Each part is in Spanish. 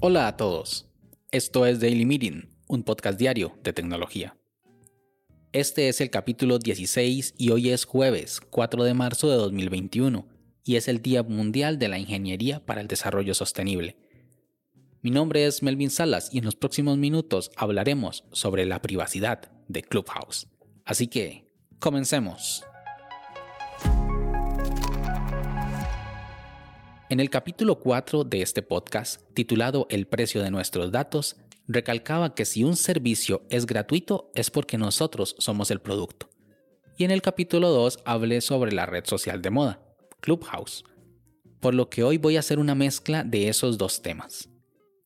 Hola a todos. Esto es Daily Meeting, un podcast diario de tecnología. Este es el capítulo 16 y hoy es jueves 4 de marzo de 2021 y es el Día Mundial de la Ingeniería para el Desarrollo Sostenible. Mi nombre es Melvin Salas y en los próximos minutos hablaremos sobre la privacidad de Clubhouse. Así que, comencemos. En el capítulo 4 de este podcast, titulado El precio de nuestros datos, recalcaba que si un servicio es gratuito es porque nosotros somos el producto. Y en el capítulo 2 hablé sobre la red social de moda, Clubhouse, por lo que hoy voy a hacer una mezcla de esos dos temas.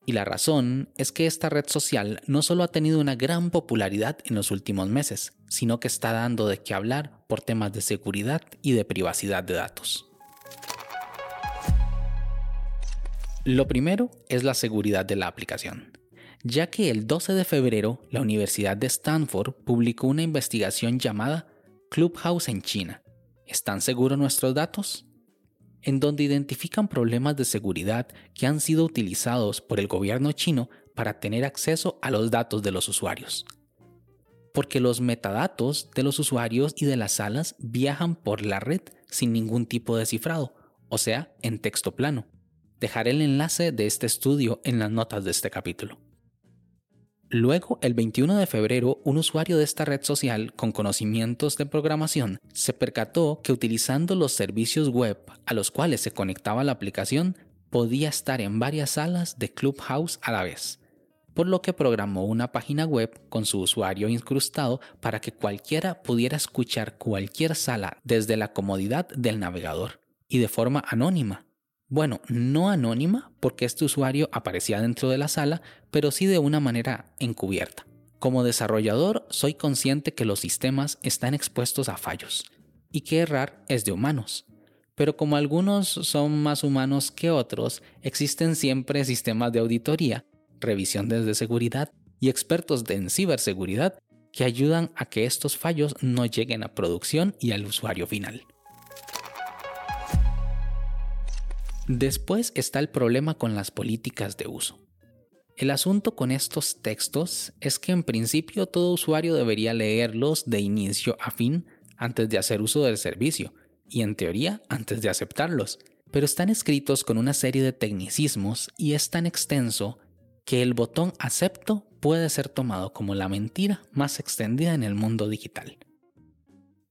Y la razón es que esta red social no solo ha tenido una gran popularidad en los últimos meses, sino que está dando de qué hablar por temas de seguridad y de privacidad de datos. Lo primero es la seguridad de la aplicación ya que el 12 de febrero la Universidad de Stanford publicó una investigación llamada Clubhouse en China. ¿Están seguros nuestros datos? En donde identifican problemas de seguridad que han sido utilizados por el gobierno chino para tener acceso a los datos de los usuarios. Porque los metadatos de los usuarios y de las salas viajan por la red sin ningún tipo de cifrado, o sea, en texto plano. Dejaré el enlace de este estudio en las notas de este capítulo. Luego, el 21 de febrero, un usuario de esta red social con conocimientos de programación se percató que utilizando los servicios web a los cuales se conectaba la aplicación, podía estar en varias salas de Clubhouse a la vez, por lo que programó una página web con su usuario incrustado para que cualquiera pudiera escuchar cualquier sala desde la comodidad del navegador y de forma anónima bueno, no anónima porque este usuario aparecía dentro de la sala, pero sí de una manera encubierta. Como desarrollador, soy consciente que los sistemas están expuestos a fallos y que errar es de humanos. Pero como algunos son más humanos que otros, existen siempre sistemas de auditoría, revisión de seguridad y expertos en ciberseguridad que ayudan a que estos fallos no lleguen a producción y al usuario final. Después está el problema con las políticas de uso. El asunto con estos textos es que en principio todo usuario debería leerlos de inicio a fin antes de hacer uso del servicio y en teoría antes de aceptarlos, pero están escritos con una serie de tecnicismos y es tan extenso que el botón acepto puede ser tomado como la mentira más extendida en el mundo digital.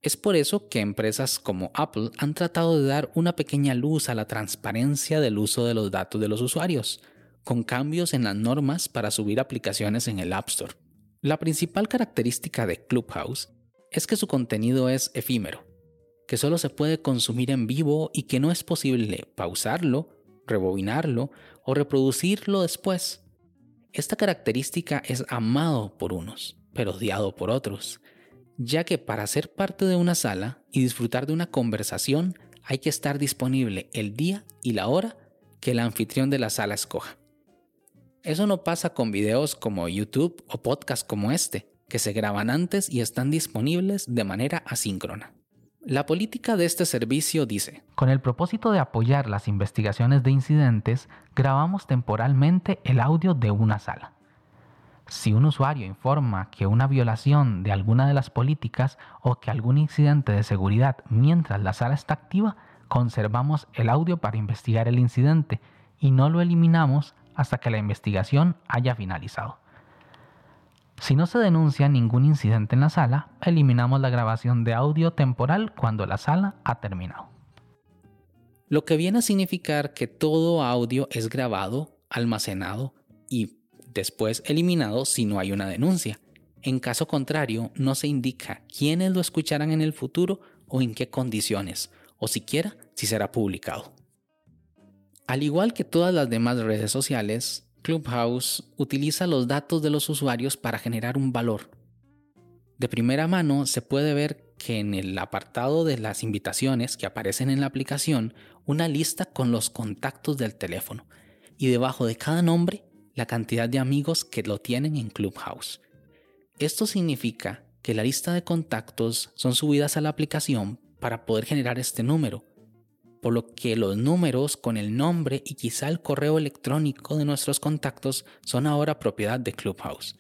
Es por eso que empresas como Apple han tratado de dar una pequeña luz a la transparencia del uso de los datos de los usuarios, con cambios en las normas para subir aplicaciones en el App Store. La principal característica de Clubhouse es que su contenido es efímero, que solo se puede consumir en vivo y que no es posible pausarlo, rebobinarlo o reproducirlo después. Esta característica es amado por unos, pero odiado por otros, ya que para ser parte de una sala y disfrutar de una conversación hay que estar disponible el día y la hora que el anfitrión de la sala escoja. Eso no pasa con videos como YouTube o podcasts como este, que se graban antes y están disponibles de manera asíncrona. La política de este servicio dice, con el propósito de apoyar las investigaciones de incidentes, grabamos temporalmente el audio de una sala. Si un usuario informa que una violación de alguna de las políticas o que algún incidente de seguridad mientras la sala está activa, conservamos el audio para investigar el incidente y no lo eliminamos hasta que la investigación haya finalizado. Si no se denuncia ningún incidente en la sala, eliminamos la grabación de audio temporal cuando la sala ha terminado. Lo que viene a significar que todo audio es grabado, almacenado y después eliminado si no hay una denuncia. En caso contrario, no se indica quiénes lo escucharán en el futuro o en qué condiciones, o siquiera si será publicado. Al igual que todas las demás redes sociales, Clubhouse utiliza los datos de los usuarios para generar un valor. De primera mano se puede ver que en el apartado de las invitaciones que aparecen en la aplicación, una lista con los contactos del teléfono, y debajo de cada nombre la cantidad de amigos que lo tienen en Clubhouse. Esto significa que la lista de contactos son subidas a la aplicación para poder generar este número por lo que los números con el nombre y quizá el correo electrónico de nuestros contactos son ahora propiedad de Clubhouse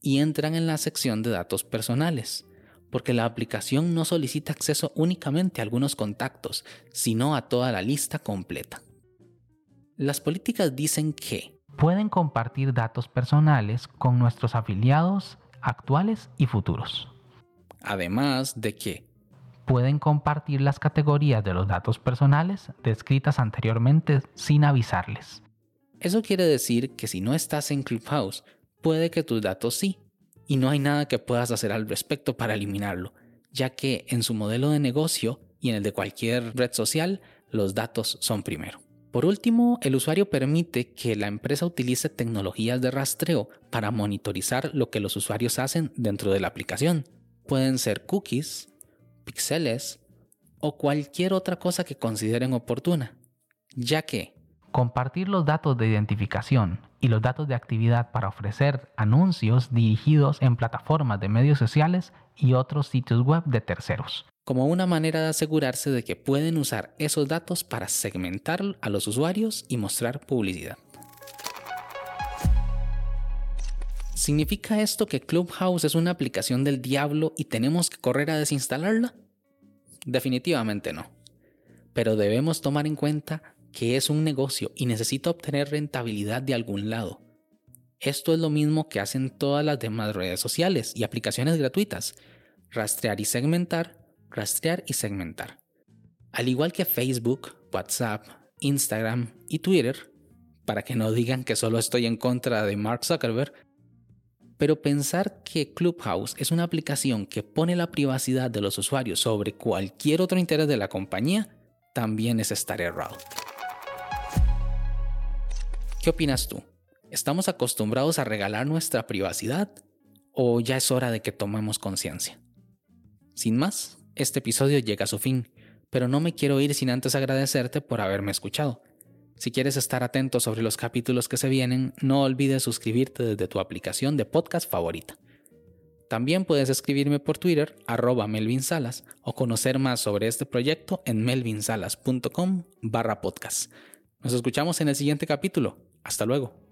y entran en la sección de datos personales, porque la aplicación no solicita acceso únicamente a algunos contactos, sino a toda la lista completa. Las políticas dicen que pueden compartir datos personales con nuestros afiliados actuales y futuros. Además de que pueden compartir las categorías de los datos personales descritas anteriormente sin avisarles. Eso quiere decir que si no estás en Clubhouse, puede que tus datos sí, y no hay nada que puedas hacer al respecto para eliminarlo, ya que en su modelo de negocio y en el de cualquier red social, los datos son primero. Por último, el usuario permite que la empresa utilice tecnologías de rastreo para monitorizar lo que los usuarios hacen dentro de la aplicación. Pueden ser cookies, píxeles o cualquier otra cosa que consideren oportuna, ya que compartir los datos de identificación y los datos de actividad para ofrecer anuncios dirigidos en plataformas de medios sociales y otros sitios web de terceros. Como una manera de asegurarse de que pueden usar esos datos para segmentar a los usuarios y mostrar publicidad. ¿Significa esto que Clubhouse es una aplicación del diablo y tenemos que correr a desinstalarla? Definitivamente no. Pero debemos tomar en cuenta que es un negocio y necesita obtener rentabilidad de algún lado. Esto es lo mismo que hacen todas las demás redes sociales y aplicaciones gratuitas. Rastrear y segmentar, rastrear y segmentar. Al igual que Facebook, WhatsApp, Instagram y Twitter, para que no digan que solo estoy en contra de Mark Zuckerberg, pero pensar que Clubhouse es una aplicación que pone la privacidad de los usuarios sobre cualquier otro interés de la compañía también es estar errado. ¿Qué opinas tú? ¿Estamos acostumbrados a regalar nuestra privacidad o ya es hora de que tomemos conciencia? Sin más, este episodio llega a su fin, pero no me quiero ir sin antes agradecerte por haberme escuchado. Si quieres estar atento sobre los capítulos que se vienen, no olvides suscribirte desde tu aplicación de podcast favorita. También puedes escribirme por Twitter, arroba Melvin Salas, o conocer más sobre este proyecto en melvinsalas.com barra podcast. Nos escuchamos en el siguiente capítulo. Hasta luego.